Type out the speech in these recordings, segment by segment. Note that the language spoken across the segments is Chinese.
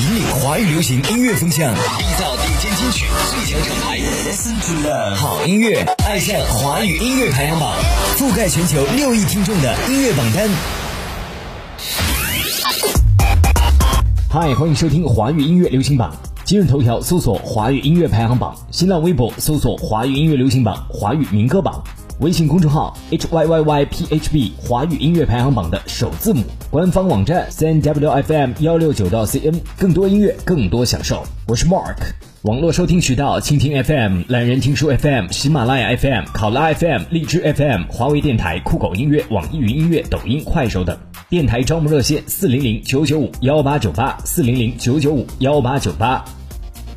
引领华语流行音乐风向，缔造顶尖金曲最强厂牌。Listen to love，好音乐，爱上华语音乐排行榜，覆盖全球六亿听众的音乐榜单。嗨，欢迎收听华语音乐流行榜。今日头条搜索华语音乐排行榜，新浪微博搜索华语音乐流行榜、华语民歌榜。微信公众号 h y y y p h b 华语音乐排行榜的首字母，官方网站 c n w f m 幺六九到 c n，更多音乐，更多享受。我是 Mark，网络收听渠道：蜻蜓 FM、懒人听书 FM、喜马拉雅 FM、考拉 FM、荔枝 FM、华为电台、酷狗音乐、网易云音乐、抖音、快手等。电台招募热线：四零零九九五幺八九八，四零零九九五幺八九八。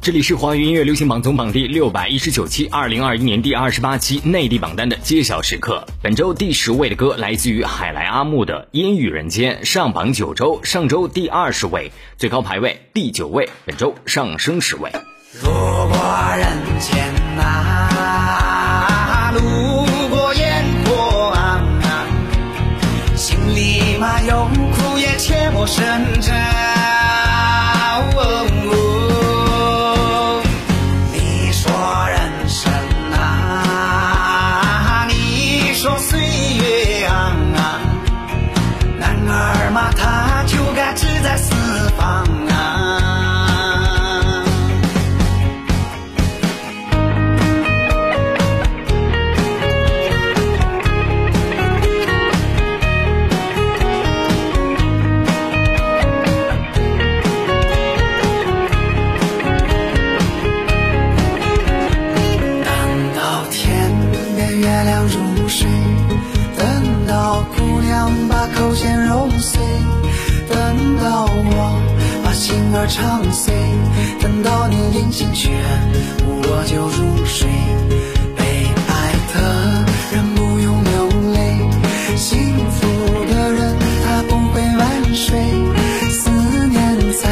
这里是华语音乐流行榜总榜第六百一十九期，二零二一年第二十八期内地榜单的揭晓时刻。本周第十位的歌来自于海来阿木的《烟雨人间》，上榜九周，上周第二十位，最高排位第九位，本周上升十位。路过人间呐，路过烟火啊，心里嘛有苦也切莫深沉。唱碎，等到你临行前，我就入睡。被爱的人不用流泪，幸福的人他不会晚睡，思念在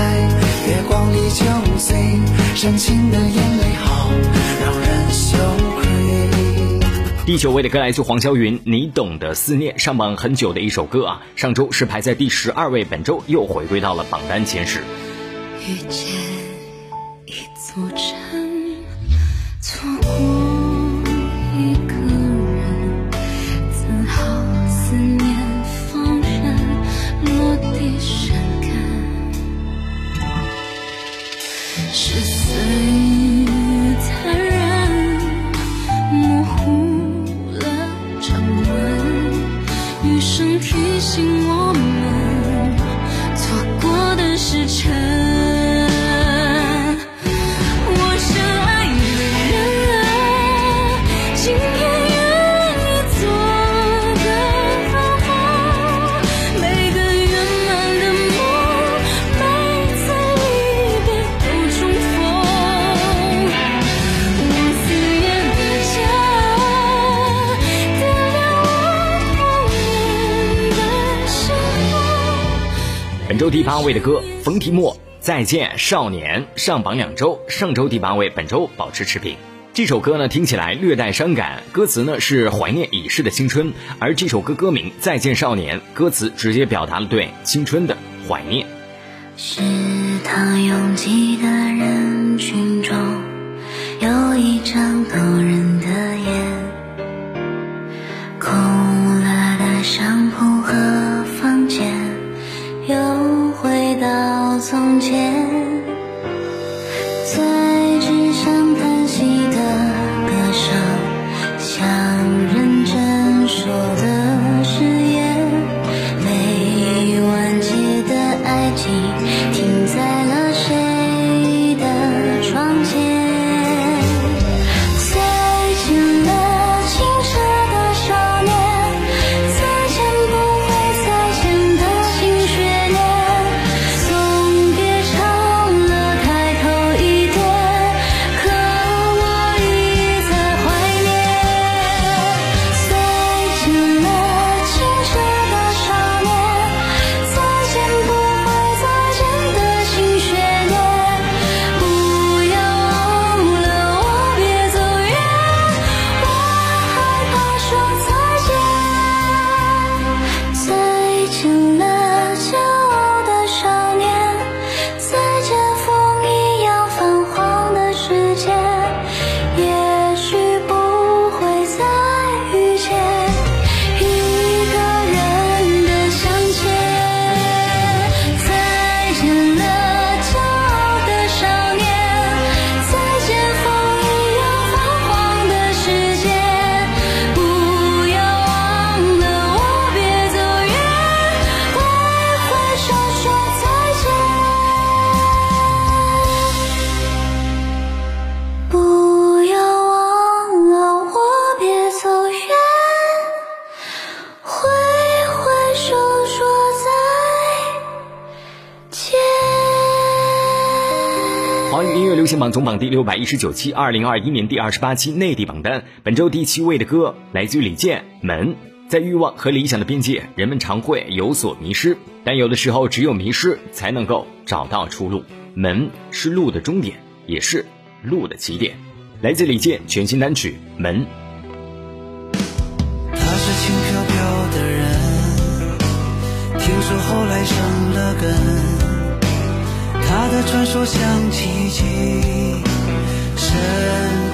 月光里酒醉，深情的眼泪好让人羞愧。第九位的歌来自黄霄云，《你懂得思念》上榜很久的一首歌啊，上周是排在第十二位，本周又回归到了榜单前十。遇见。位的歌，冯提莫《再见少年》上榜两周，上周第八位，本周保持持平。这首歌呢，听起来略带伤感，歌词呢是怀念已逝的青春，而这首歌歌名《再见少年》，歌词直接表达了对青春的怀念。食堂拥挤的人群中，有一张动人的眼，空了的商铺和房间，有从前，榜总榜第六百一十九期，二零二一年第二十八期内地榜单。本周第七位的歌来自于李健，《门》。在欲望和理想的边界，人们常会有所迷失，但有的时候，只有迷失才能够找到出路。门是路的终点，也是路的起点。来自李健全新单曲《门》。他是轻飘飘的人，听说后来生了根。的传说像奇迹，神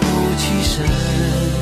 乎其神。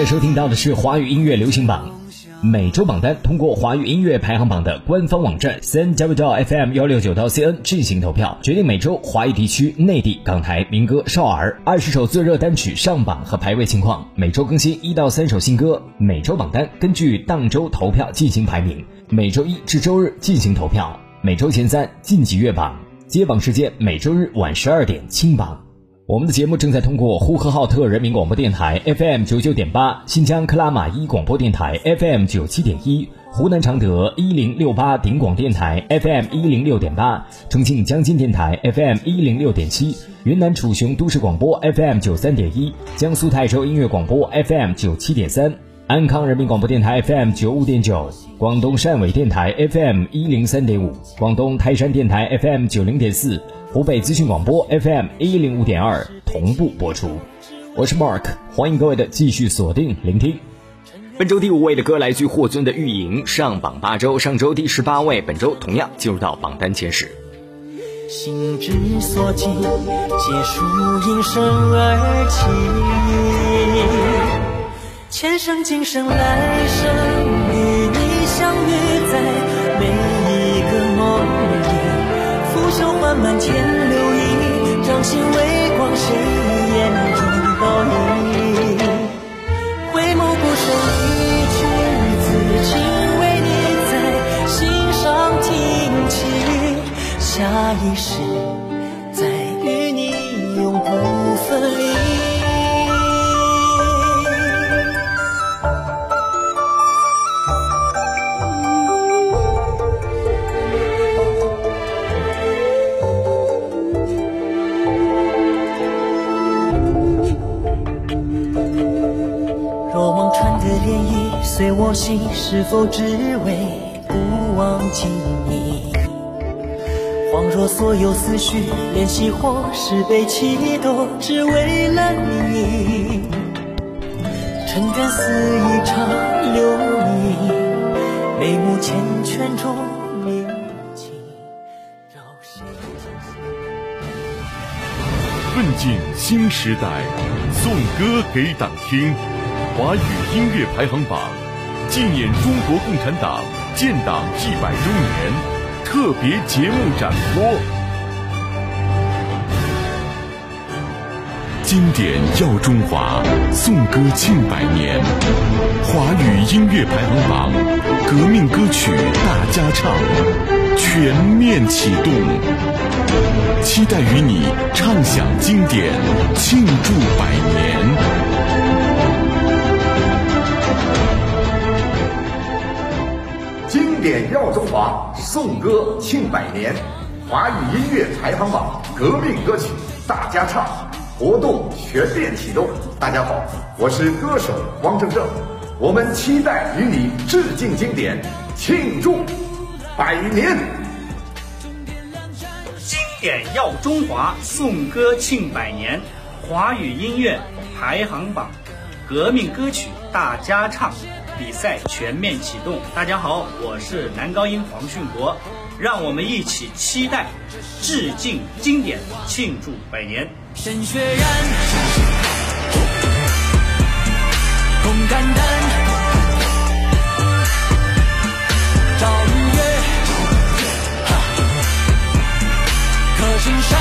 在收听到的是华语音乐流行榜每周榜单，通过华语音乐排行榜的官方网站 n w f m 幺六九到 cn 进行投票，决定每周华语地区、内地、港台民歌、少儿二十首最热单曲上榜和排位情况。每周更新一到三首新歌。每周榜单根据当周投票进行排名，每周一至周日进行投票，每周前三晋级月榜，接榜时间每周日晚十二点清榜。我们的节目正在通过呼和浩特人民广播电台 FM 九九点八、新疆克拉玛依广播电台 FM 九七点一、湖南常德一零六八顶广电台 FM 一零六点八、重庆江津电台 FM 一零六点七、云南楚雄都市广播 FM 九三点一、江苏泰州音乐广播 FM 九七点三、安康人民广播电台 FM 九五点九、广东汕尾电台 FM 一零三点五、广东台山电台 FM 九零点四。湖北资讯广播 FM 一零五点二同步播出，我是 Mark，欢迎各位的继续锁定聆听。本周第五位的歌来自霍尊的《玉影》，上榜八周，上周第十八位，本周同样进入到榜单前十。心之所寄，皆属因生而起，前生今生来生与你相遇在。每一个梦里。拂袖缓慢牵流萤，掌心微光，谁眼中倒影？回眸不胜一曲子，情为你在心上听起，下一世是否只为不忘记你？恍若所有思绪，怜惜或是悲戚，都只为了你。尘缘似一场流萤，眉目缱绻中铭记。奋进新时代，颂歌给党听。华语音乐排行榜，纪念中国共产党建党一百周年特别节目展播。经典耀中华，颂歌庆百年。华语音乐排行榜，革命歌曲大家唱，全面启动。期待与你畅享经典，庆祝百年。点耀中华，颂歌庆百年，华语音乐排行榜革命歌曲大家唱，活动全面启动。大家好，我是歌手汪正正，我们期待与你致敬经典，庆祝百年。经典耀中华，颂歌庆百年，华语音乐排行榜革命歌曲大家唱。比赛全面启动，大家好，我是男高音黄训博，让我们一起期待，致敬经典，庆祝百年。鲜血染，红肝胆，朝日月，刻青山，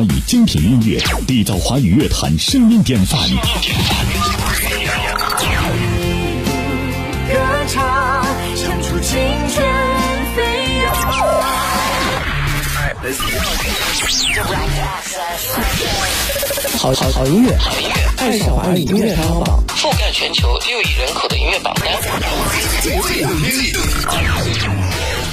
华语精品音乐，缔造华语乐坛声音典范。歌唱，唱出青春飞扬。好好好音乐，爱上华语音乐排行榜，覆盖全球六亿人口的音乐榜单。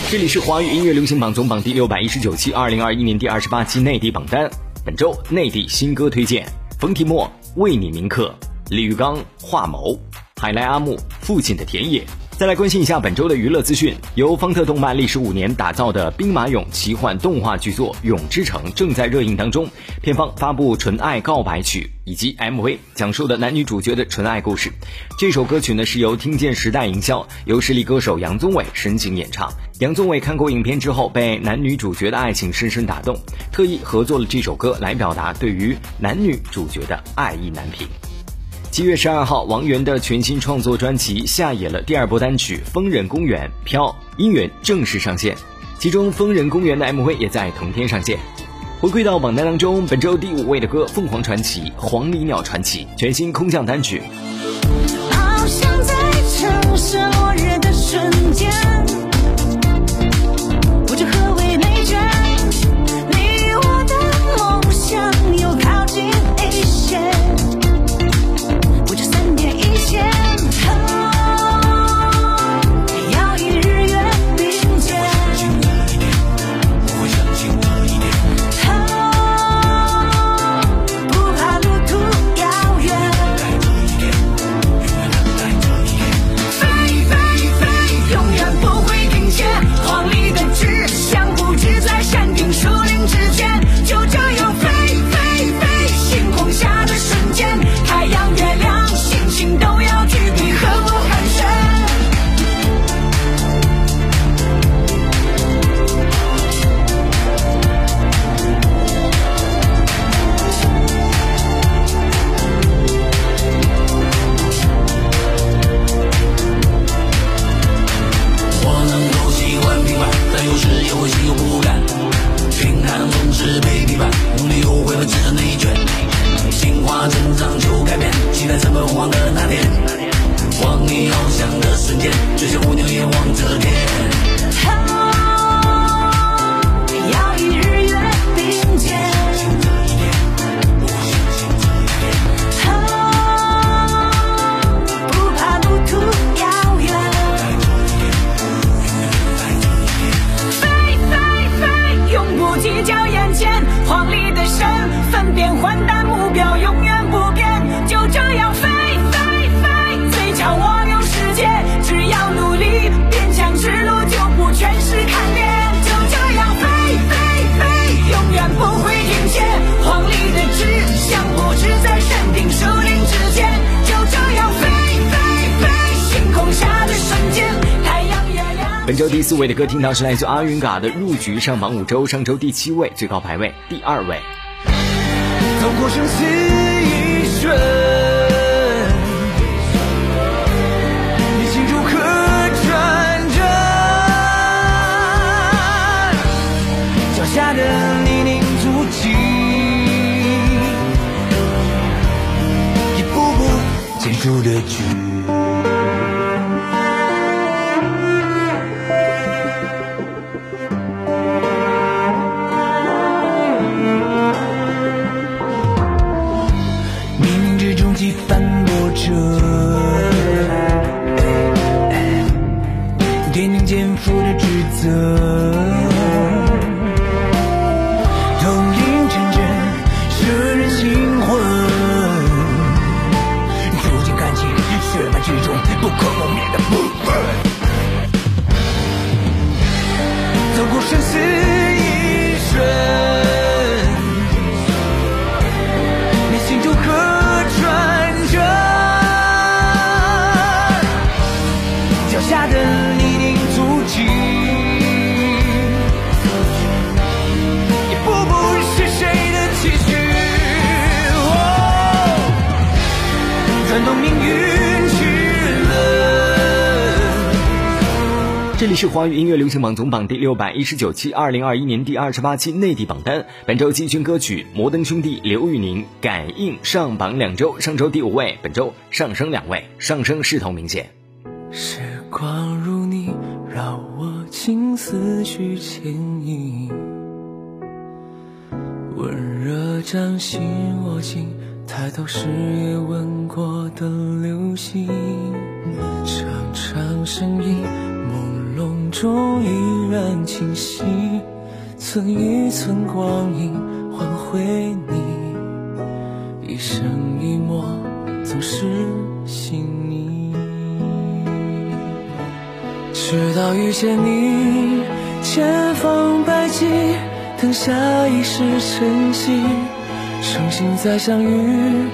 这里是华语音乐流行榜总榜第六百一十九期，二零二一年第二十八期内地榜单。本周内地新歌推荐：冯提莫《为你铭刻》，李玉刚《画眸》，海来阿木《父亲的田野》。再来关心一下本周的娱乐资讯。由方特动漫历时五年打造的兵马俑奇幻动画巨作《俑之城》正在热映当中。片方发布《纯爱告白曲》以及 MV，讲述的男女主角的纯爱故事。这首歌曲呢是由听见时代营销，由实力歌手杨宗纬深情演唱。杨宗纬看过影片之后，被男女主角的爱情深深打动，特意合作了这首歌来表达对于男女主角的爱意难平。七月十二号，王源的全新创作专辑下野了第二波单曲《疯人公园》飘音源正式上线，其中《疯人公园》的 MV 也在同天上线。回归到榜单当中，本周第五位的歌《凤凰传奇》《黄鹂鸟传奇》全新空降单曲。好像在城市落日的瞬间。四位的歌听到是来自阿云嘎的《入局》，上榜五周，上周第七位，最高排位第二位。是华语音乐流行榜总榜第六百一十九期，二零二一年第二十八期内地榜单。本周季军歌曲摩登兄弟刘宇宁《感应》上榜两周，上周第五位，本周上升两位，上升势头明显。时光如你，让我情思绪牵引，温热掌心握紧，抬头时也吻过的流星，长长身影，中依然清晰，寸一寸光阴换回你，一生一抹总是细腻。直到遇见你，千方百计等下一世晨曦，重新再相遇，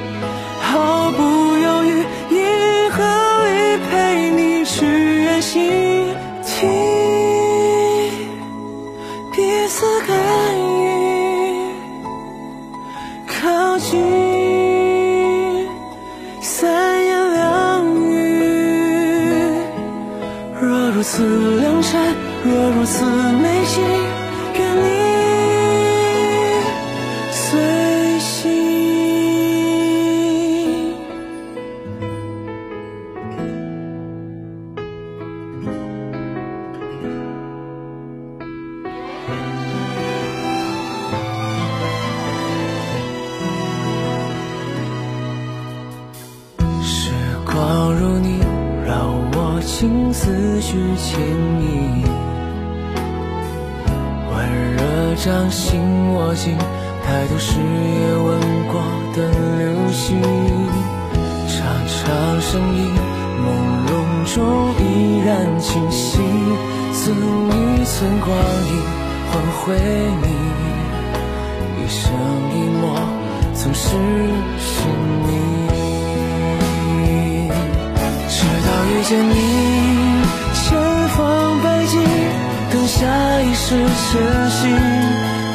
前行，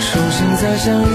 重新再相遇，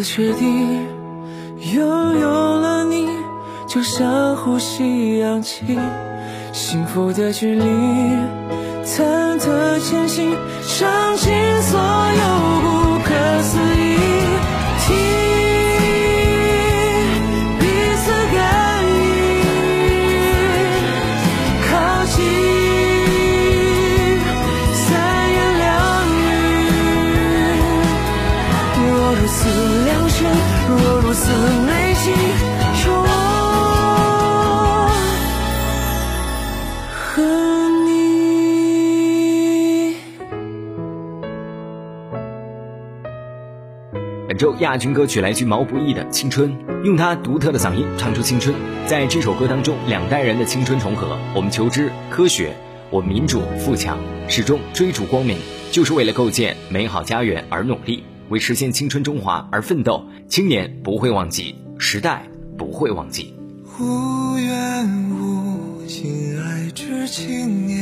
我如此确定，拥有了你，就像呼吸氧气，幸福的距离，忐忑前行，尝尽所有。周亚军歌曲来自毛不易的《青春》，用他独特的嗓音唱出青春。在这首歌当中，两代人的青春重合。我们求知科学，我们民主富强，始终追逐光明，就是为了构建美好家园而努力，为实现青春中华而奋斗。青年不会忘记，时代不会忘记。无缘无尽爱之青年，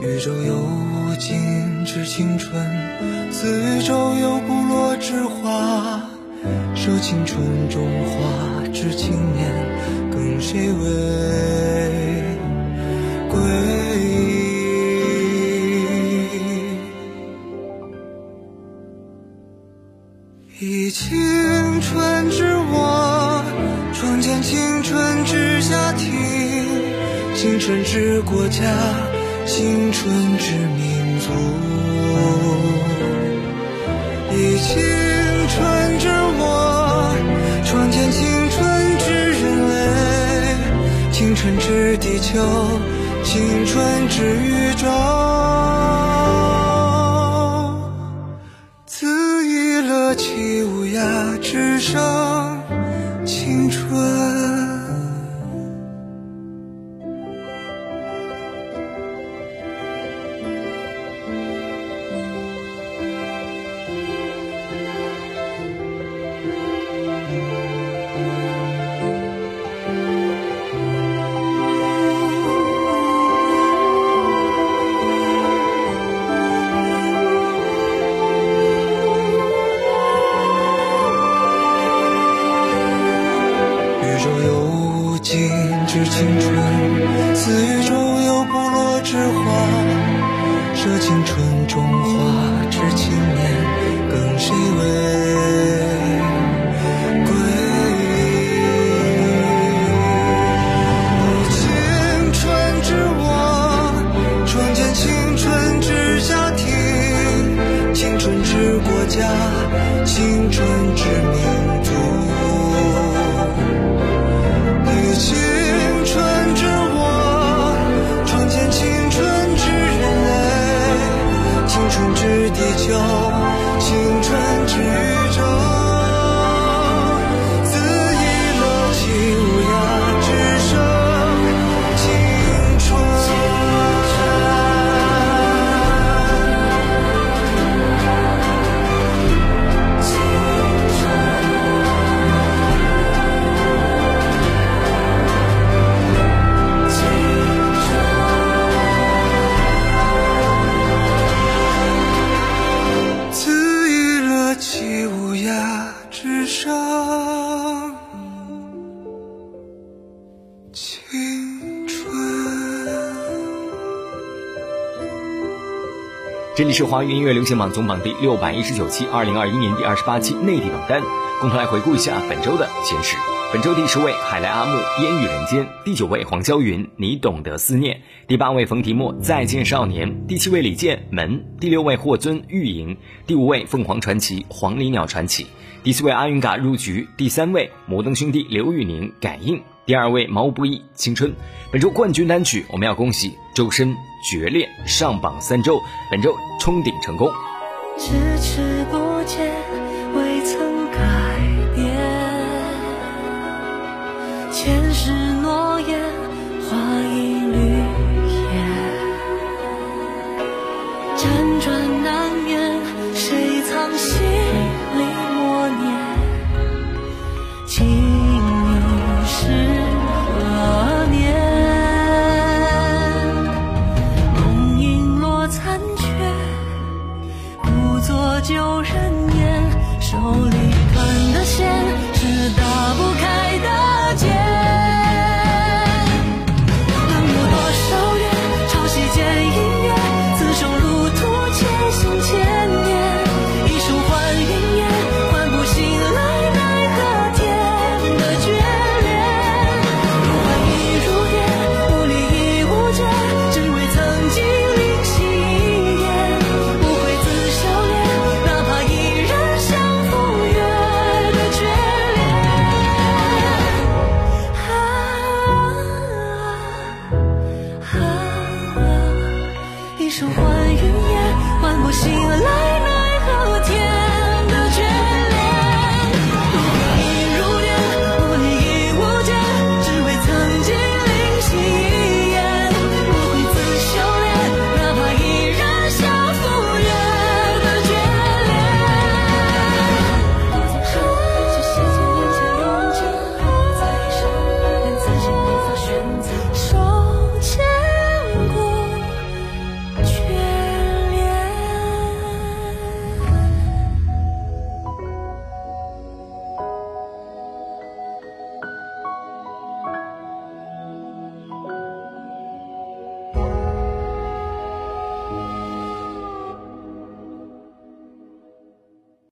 宇宙有无尽之青春，此宇宙有不落之花。说青春中华之青年，更谁为归？以青春之我，创建青春之家庭，青春之国家，青春之民族。以青春之我，创建青春之人类，青春之地球，青春之宇宙。恣意乐其无涯之生青春。下，青春之名著。与青春之我，创建青春之人类，青春之地球，青春。这里是华语音乐流行榜总榜第六百一十九期，二零二一年第二十八期内地榜单，共同来回顾一下本周的前十。本周第十位海来阿木《烟雨人间》，第九位黄霄云《你懂得思念》，第八位冯提莫《再见少年》，第七位李健《门》，第六位霍尊《玉莹》，第五位凤凰传奇《黄鹂鸟传奇》，第四位阿云嘎入局，第三位摩登兄弟刘宇宁《感应》，第二位毛不易《青春》。本周冠军单曲，我们要恭喜周深《决裂》上榜三周，本周冲顶成功。